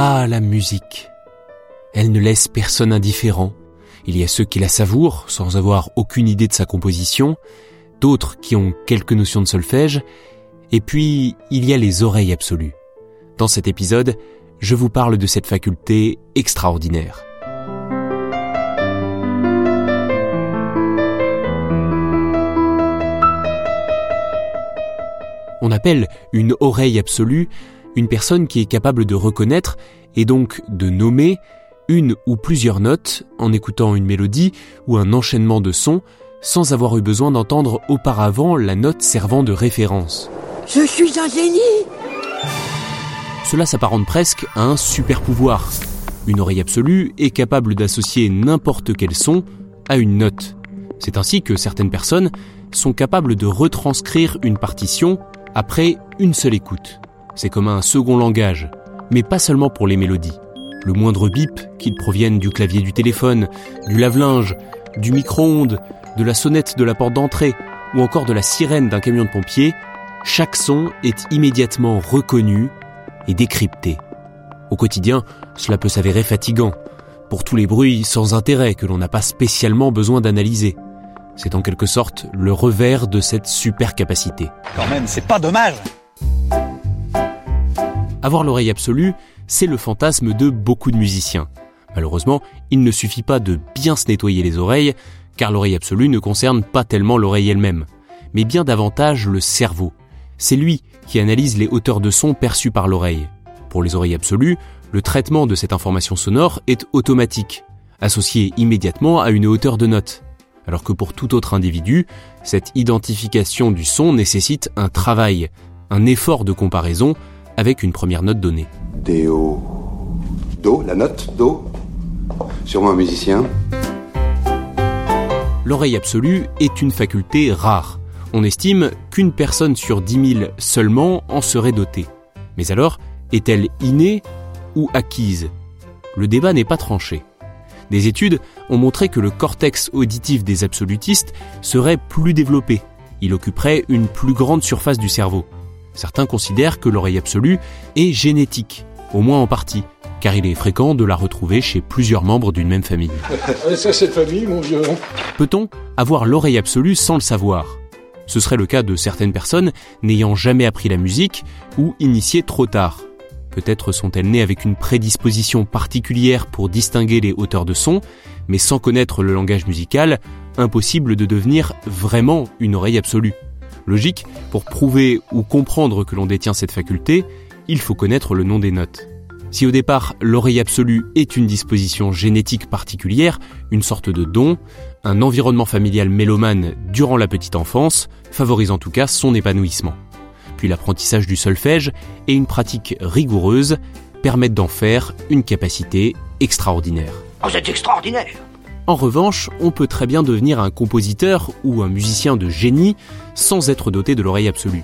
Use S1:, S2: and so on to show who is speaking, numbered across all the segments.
S1: Ah la musique. Elle ne laisse personne indifférent. Il y a ceux qui la savourent sans avoir aucune idée de sa composition, d'autres qui ont quelques notions de solfège, et puis il y a les oreilles absolues. Dans cet épisode, je vous parle de cette faculté extraordinaire. On appelle une oreille absolue une personne qui est capable de reconnaître et donc de nommer une ou plusieurs notes en écoutant une mélodie ou un enchaînement de sons sans avoir eu besoin d'entendre auparavant la note servant de référence.
S2: Je suis un génie
S1: Cela s'apparente presque à un super pouvoir. Une oreille absolue est capable d'associer n'importe quel son à une note. C'est ainsi que certaines personnes sont capables de retranscrire une partition après une seule écoute. C'est comme un second langage, mais pas seulement pour les mélodies. Le moindre bip, qu'il provienne du clavier du téléphone, du lave-linge, du micro-ondes, de la sonnette de la porte d'entrée ou encore de la sirène d'un camion de pompiers, chaque son est immédiatement reconnu et décrypté. Au quotidien, cela peut s'avérer fatigant, pour tous les bruits sans intérêt que l'on n'a pas spécialement besoin d'analyser. C'est en quelque sorte le revers de cette super capacité.
S3: Quand même, c'est pas dommage
S1: Avoir l'oreille absolue, c'est le fantasme de beaucoup de musiciens. Malheureusement, il ne suffit pas de bien se nettoyer les oreilles, car l'oreille absolue ne concerne pas tellement l'oreille elle-même, mais bien davantage le cerveau. C'est lui qui analyse les hauteurs de son perçues par l'oreille. Pour les oreilles absolues, le traitement de cette information sonore est automatique, associé immédiatement à une hauteur de note. Alors que pour tout autre individu, cette identification du son nécessite un travail, un effort de comparaison avec une première note donnée.
S4: Déo. Do, la note, Do. Sûrement un musicien.
S1: L'oreille absolue est une faculté rare. On estime qu'une personne sur 10 000 seulement en serait dotée. Mais alors, est-elle innée ou acquise? Le débat n'est pas tranché. Des études ont montré que le cortex auditif des absolutistes serait plus développé. Il occuperait une plus grande surface du cerveau. Certains considèrent que l'oreille absolue est génétique, au moins en partie, car il est fréquent de la retrouver chez plusieurs membres d'une même famille.
S5: Ça, c'est famille, mon vieux.
S1: Peut-on avoir l'oreille absolue sans le savoir? Ce serait le cas de certaines personnes n'ayant jamais appris la musique ou initiées trop tard. Peut-être sont-elles nées avec une prédisposition particulière pour distinguer les hauteurs de son, mais sans connaître le langage musical, impossible de devenir vraiment une oreille absolue. Logique, pour prouver ou comprendre que l'on détient cette faculté, il faut connaître le nom des notes. Si au départ l'oreille absolue est une disposition génétique particulière, une sorte de don, un environnement familial mélomane durant la petite enfance favorise en tout cas son épanouissement. Puis l'apprentissage du solfège et une pratique rigoureuse permettent d'en faire une capacité extraordinaire.
S2: Oh, c'est extraordinaire
S1: en revanche, on peut très bien devenir un compositeur ou un musicien de génie sans être doté de l'oreille absolue.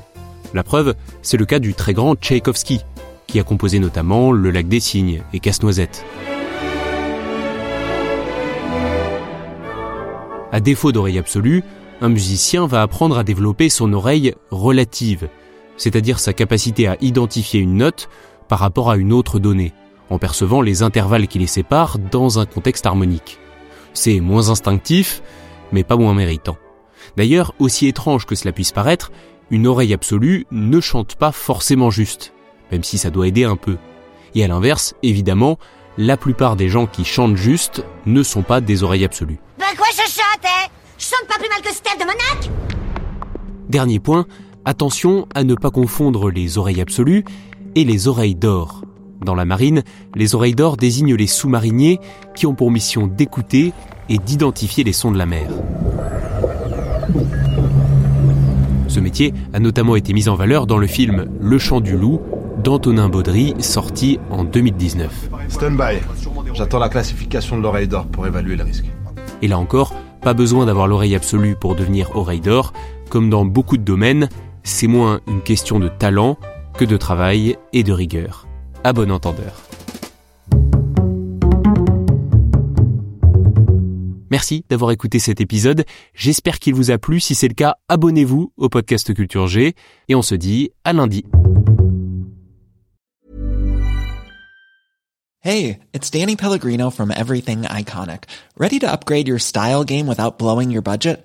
S1: La preuve, c'est le cas du très grand Tchaïkovski, qui a composé notamment Le Lac des Cygnes et Casse-Noisette. À défaut d'oreille absolue, un musicien va apprendre à développer son oreille relative, c'est-à-dire sa capacité à identifier une note par rapport à une autre donnée, en percevant les intervalles qui les séparent dans un contexte harmonique. C'est moins instinctif, mais pas moins méritant. D'ailleurs, aussi étrange que cela puisse paraître, une oreille absolue ne chante pas forcément juste, même si ça doit aider un peu. Et à l'inverse, évidemment, la plupart des gens qui chantent juste ne sont pas des oreilles absolues.
S2: Ben quoi je chante, hein? Je chante pas plus mal que Steph de Monac?
S1: Dernier point, attention à ne pas confondre les oreilles absolues et les oreilles d'or. Dans la marine, les oreilles d'or désignent les sous-mariniers qui ont pour mission d'écouter et d'identifier les sons de la mer. Ce métier a notamment été mis en valeur dans le film Le chant du loup d'Antonin Baudry, sorti en 2019.
S3: Stand by. J'attends la classification de l'oreille d'or pour évaluer le risque.
S1: Et là encore, pas besoin d'avoir l'oreille absolue pour devenir oreille d'or. Comme dans beaucoup de domaines, c'est moins une question de talent que de travail et de rigueur. À bon entendeur. Merci d'avoir écouté cet épisode. J'espère qu'il vous a plu. Si c'est le cas, abonnez-vous au podcast Culture G et on se dit à lundi.
S6: Hey, it's Danny Pellegrino from Everything Iconic. Ready to upgrade your style game without blowing your budget?